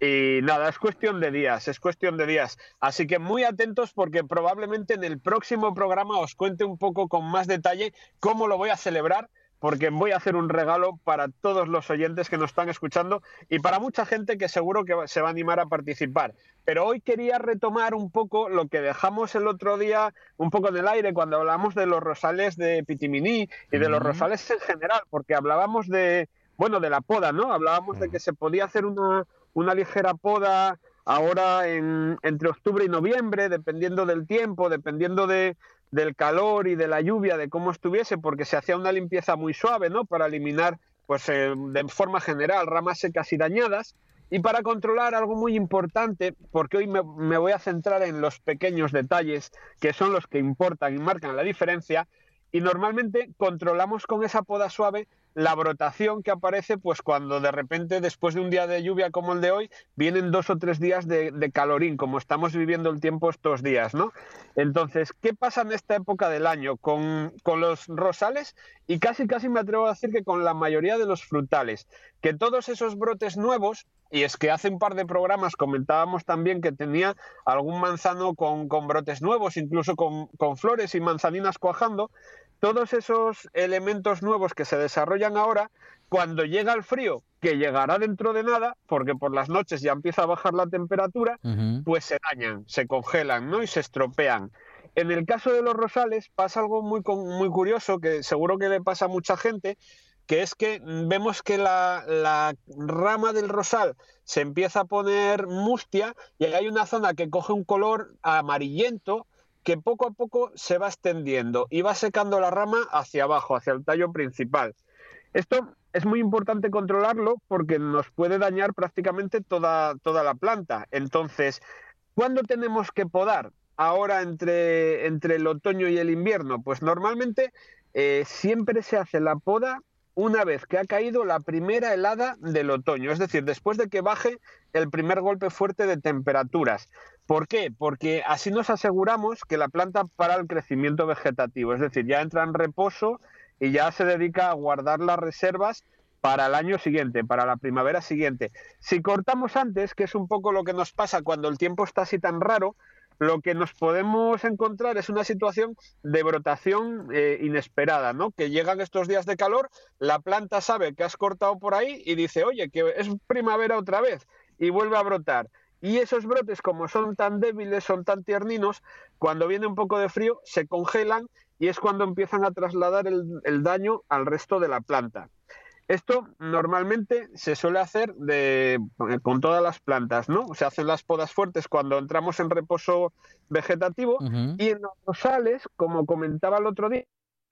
Y nada, es cuestión de días, es cuestión de días. Así que muy atentos porque probablemente en el próximo programa os cuente un poco con más detalle cómo lo voy a celebrar, porque voy a hacer un regalo para todos los oyentes que nos están escuchando y para mucha gente que seguro que se va a animar a participar. Pero hoy quería retomar un poco lo que dejamos el otro día, un poco en el aire, cuando hablamos de los rosales de Pitiminí y de los rosales en general, porque hablábamos de, bueno, de la poda, ¿no? Hablábamos de que se podía hacer una, una ligera poda ahora en, entre octubre y noviembre, dependiendo del tiempo, dependiendo de, del calor y de la lluvia, de cómo estuviese, porque se hacía una limpieza muy suave, ¿no? Para eliminar pues eh, de forma general, ramas secas y dañadas. Y para controlar algo muy importante, porque hoy me, me, voy a centrar en los pequeños detalles que son los que importan y marcan la diferencia, y normalmente controlamos con esa poda suave la brotación que aparece pues cuando de repente después de un día de lluvia como el de hoy vienen dos o tres días de, calorín como estamos viviendo el tiempo estos días no entonces qué pasa en esta época del año con, con los rosales y casi casi me atrevo a decir que con la mayoría de los frutales que todos esos brotes nuevos y es que hace un par de programas comentábamos también que tenía algún manzano con, con brotes nuevos incluso con, con flores y manzaninas cuajando todos esos elementos nuevos que se desarrollan ahora, cuando llega el frío, que llegará dentro de nada, porque por las noches ya empieza a bajar la temperatura, pues se dañan, se congelan ¿no? y se estropean. En el caso de los rosales pasa algo muy, muy curioso que seguro que le pasa a mucha gente, que es que vemos que la, la, rama del rosal se empieza a poner mustia y hay una zona que coge un color amarillento que poco a poco se va extendiendo y va secando la rama hacia abajo, hacia el tallo principal. Esto es muy importante controlarlo porque nos puede dañar prácticamente toda, toda la planta. Entonces, ¿cuándo tenemos que podar? Ahora entre, entre el otoño y el invierno. Pues normalmente eh, siempre se hace la poda una vez que ha caído la primera helada del otoño, es decir, después de que baje el primer golpe fuerte de temperaturas. ¿Por qué? Porque así nos aseguramos que la planta para el crecimiento vegetativo, es decir, ya entra en reposo y ya se dedica a guardar las reservas para el año siguiente, para la primavera siguiente. Si cortamos antes, que es un poco lo que nos pasa cuando el tiempo está así tan raro, lo que nos podemos encontrar es una situación de brotación eh, inesperada, ¿no? Que llegan estos días de calor, la planta sabe que has cortado por ahí y dice, oye, que es primavera otra vez, y vuelve a brotar. Y esos brotes, como son tan débiles, son tan tierninos, cuando viene un poco de frío, se congelan y es cuando empiezan a trasladar el, daño al resto de la planta. Esto normalmente se suele hacer de, con todas las plantas, ¿no? Se hacen las podas fuertes cuando entramos en reposo vegetativo y en los rosales, como comentaba el otro día,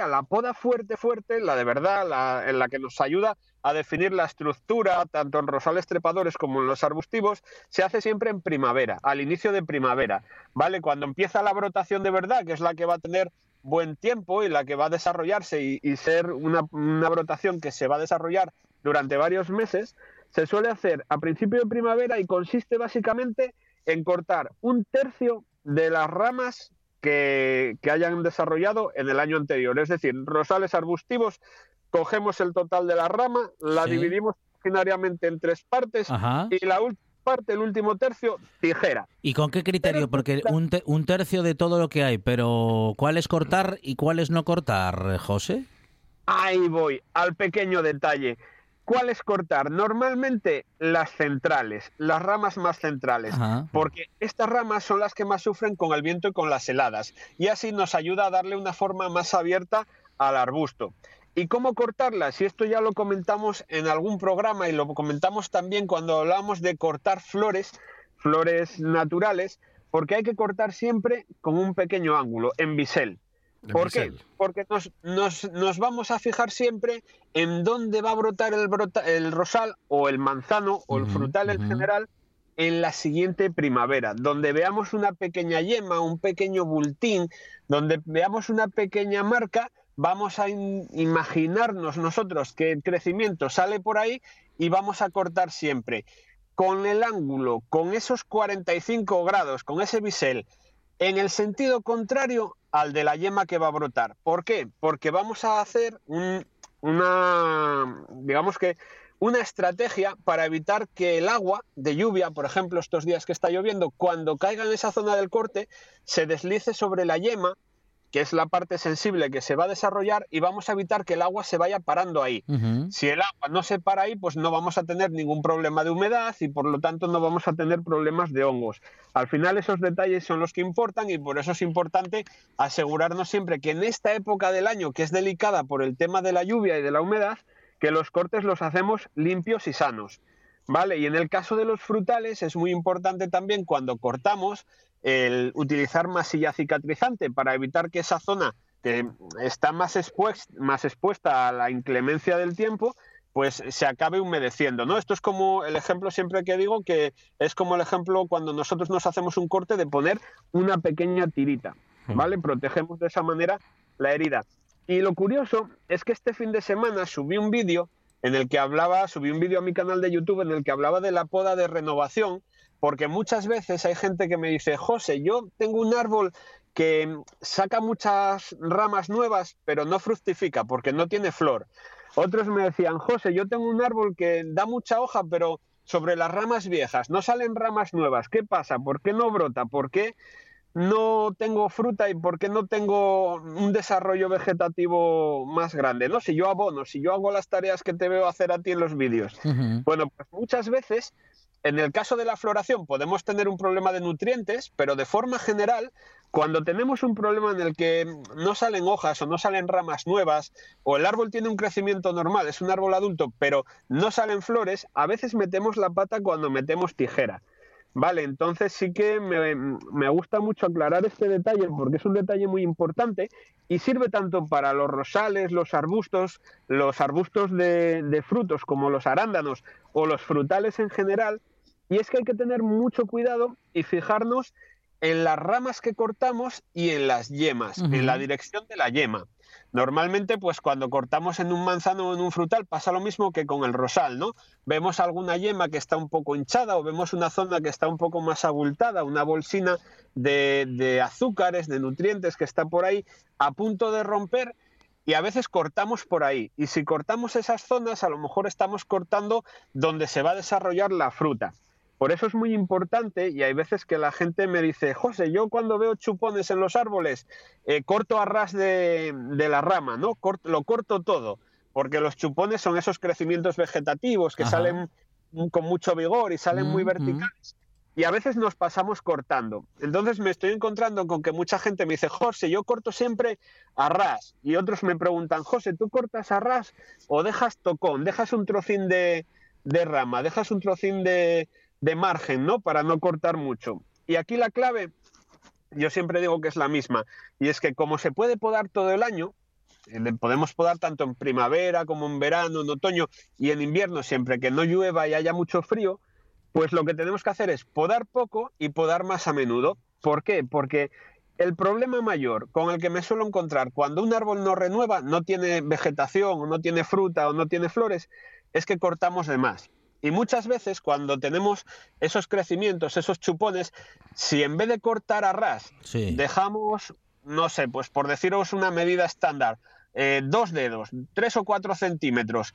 la poda fuerte, fuerte, la de verdad, la, en la que nos ayuda a definir la estructura, tanto en rosales trepadores como en los arbustivos, se hace siempre en primavera, al inicio de primavera, ¿vale? Cuando empieza la brotación de verdad, que es la que va a tener buen tiempo y la que va a desarrollarse y, ser una, una brotación que se va a desarrollar durante varios meses, se suele hacer a principio de primavera y consiste básicamente en cortar un tercio de las ramas que, hayan desarrollado en el año anterior. Es decir, rosales arbustivos, cogemos el total de la rama, la dividimos originariamente en tres partes y la última parte, el último tercio, tijera. ¿Y con qué criterio? Porque un, un tercio de todo lo que hay, pero ¿cuál es cortar y cuál es no cortar, José? Ahí voy, al pequeño detalle. ¿Cuáles cortar? Normalmente las centrales, las ramas más centrales, porque estas ramas son las que más sufren con el viento y con las heladas, y así nos ayuda a darle una forma más abierta al arbusto. ¿Y cómo cortarlas? Y esto ya lo comentamos en algún programa y lo comentamos también cuando hablamos de cortar flores, flores naturales, porque hay que cortar siempre con un pequeño ángulo, en bisel. ¿Por qué? Porque nos, vamos a fijar siempre en dónde va a brotar el, el rosal o el manzano o el frutal en general en la siguiente primavera, donde veamos una pequeña yema, un pequeño bultín, donde veamos una pequeña marca, vamos a imaginarnos nosotros que el crecimiento sale por ahí y vamos a cortar siempre. Con el ángulo, con esos 45 grados, con ese bisel, en el sentido contrario al de la yema que va a brotar. ¿Por qué? Porque vamos a hacer una, digamos que, una estrategia para evitar que el agua de lluvia, por ejemplo, estos días que está lloviendo, cuando caiga en esa zona del corte, se deslice sobre la yema que es la parte sensible que se va a desarrollar y vamos a evitar que el agua se vaya parando ahí. Si el agua no se para ahí, pues no vamos a tener ningún problema de humedad y por lo tanto no vamos a tener problemas de hongos. Al final esos detalles son los que importan y por eso es importante asegurarnos siempre que en esta época del año, que es delicada por el tema de la lluvia y de la humedad, que los cortes los hacemos limpios y sanos. ¿Vale? Y en el caso de los frutales es muy importante también cuando cortamos el utilizar masilla cicatrizante para evitar que esa zona que está más, más expuesta a la inclemencia del tiempo, pues se acabe humedeciendo, ¿no? Esto es como el ejemplo siempre que digo que es como el ejemplo cuando nosotros nos hacemos un corte de poner una pequeña tirita, ¿vale? Protegemos de esa manera la herida. Y lo curioso es que este fin de semana subí un vídeo en el que hablaba, subí un vídeo a mi canal de YouTube en el que hablaba de la poda de renovación, porque muchas veces hay gente que me dice, José, yo tengo un árbol que saca muchas ramas nuevas, pero no fructifica porque no tiene flor. Otros me decían, José, yo tengo un árbol que da mucha hoja, pero sobre las ramas viejas, no salen ramas nuevas. ¿Qué pasa? ¿Por qué no brota? ¿Por qué no tengo fruta y por qué no tengo un desarrollo vegetativo más grande? ¿no? Si yo abono, si yo hago las tareas que te veo hacer a ti en los vídeos. Bueno, pues muchas veces en el caso de la floración podemos tener un problema de nutrientes, pero de forma general, cuando tenemos un problema en el que no salen hojas o no salen ramas nuevas, o el árbol tiene un crecimiento normal, es un árbol adulto, pero no salen flores, a veces metemos la pata cuando metemos tijera. Vale, entonces sí que me, gusta mucho aclarar este detalle porque es un detalle muy importante y sirve tanto para los rosales, los arbustos, los arbustos de frutos como los arándanos o los frutales en general, y es que hay que tener mucho cuidado y fijarnos en las ramas que cortamos y en las yemas, en la dirección de la yema. Normalmente, pues cuando cortamos en un manzano o en un frutal pasa lo mismo que con el rosal, ¿no? Vemos alguna yema que está un poco hinchada o vemos una zona que está un poco más abultada, una bolsina de, de azúcares, de nutrientes que está por ahí a punto de romper y a veces cortamos por ahí. Y si cortamos esas zonas, a lo mejor estamos cortando donde se va a desarrollar la fruta. Por eso es muy importante y hay veces que la gente me dice, José, yo cuando veo chupones en los árboles, eh, corto a ras de, la rama, ¿no? lo corto todo, porque los chupones son esos crecimientos vegetativos que salen con mucho vigor y salen muy verticales. Y a veces nos pasamos cortando. Entonces me estoy encontrando con que mucha gente me dice, José, yo corto siempre a ras. Y otros me preguntan, José, ¿tú cortas a ras o dejas tocón? ¿Dejas un trocín de, de rama? ¿Dejas un trocín de, de margen, ¿no? Para no cortar mucho. Y aquí la clave, yo siempre digo que es la misma, y es que como se puede podar todo el año, eh, podemos podar tanto en primavera como en verano, en otoño y en invierno, siempre que no llueva y haya mucho frío, pues lo que tenemos que hacer es podar poco y podar más a menudo. ¿Por qué? Porque el problema mayor con el que me suelo encontrar cuando un árbol no renueva, no tiene vegetación o no tiene fruta o no tiene flores, es que cortamos de más. Y muchas veces cuando tenemos esos crecimientos, esos chupones, si en vez de cortar a ras, dejamos, no sé, pues por deciros una medida estándar, eh, dos dedos, tres o cuatro centímetros,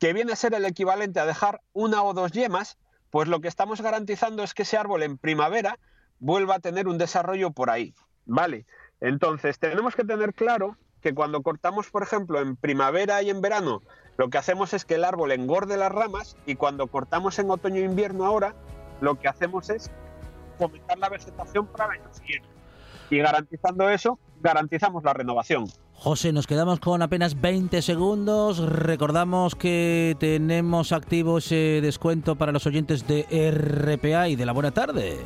que viene a ser el equivalente a dejar una o dos yemas, pues lo que estamos garantizando es que ese árbol en primavera vuelva a tener un desarrollo por ahí. ¿Vale? Entonces, tenemos que tener claro que cuando cortamos, por ejemplo, en primavera y en verano, lo que hacemos es que el árbol engorde las ramas y cuando cortamos en otoño e invierno ahora, lo que hacemos es fomentar la vegetación para el año siguiente. Y garantizando eso, garantizamos la renovación. José, nos quedamos con apenas 20 segundos. Recordamos que tenemos activo ese descuento para los oyentes de RPA y de la buena tarde.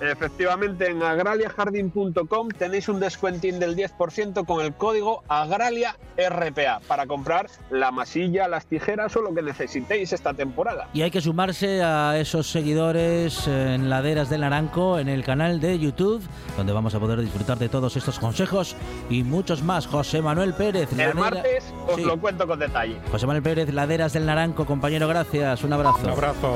Efectivamente, en agraliajardin.com tenéis un descuentín del 10% con el código AgraliaRPA para comprar la masilla, las tijeras o lo que necesitéis esta temporada. Y hay que sumarse a esos seguidores en Laderas del Naranco en el canal de YouTube, donde vamos a poder disfrutar de todos estos consejos y muchos más. José Manuel Pérez. El martes os lo cuento con detalle. José Manuel Pérez, Laderas del Naranco, compañero, gracias. Un abrazo. Un abrazo.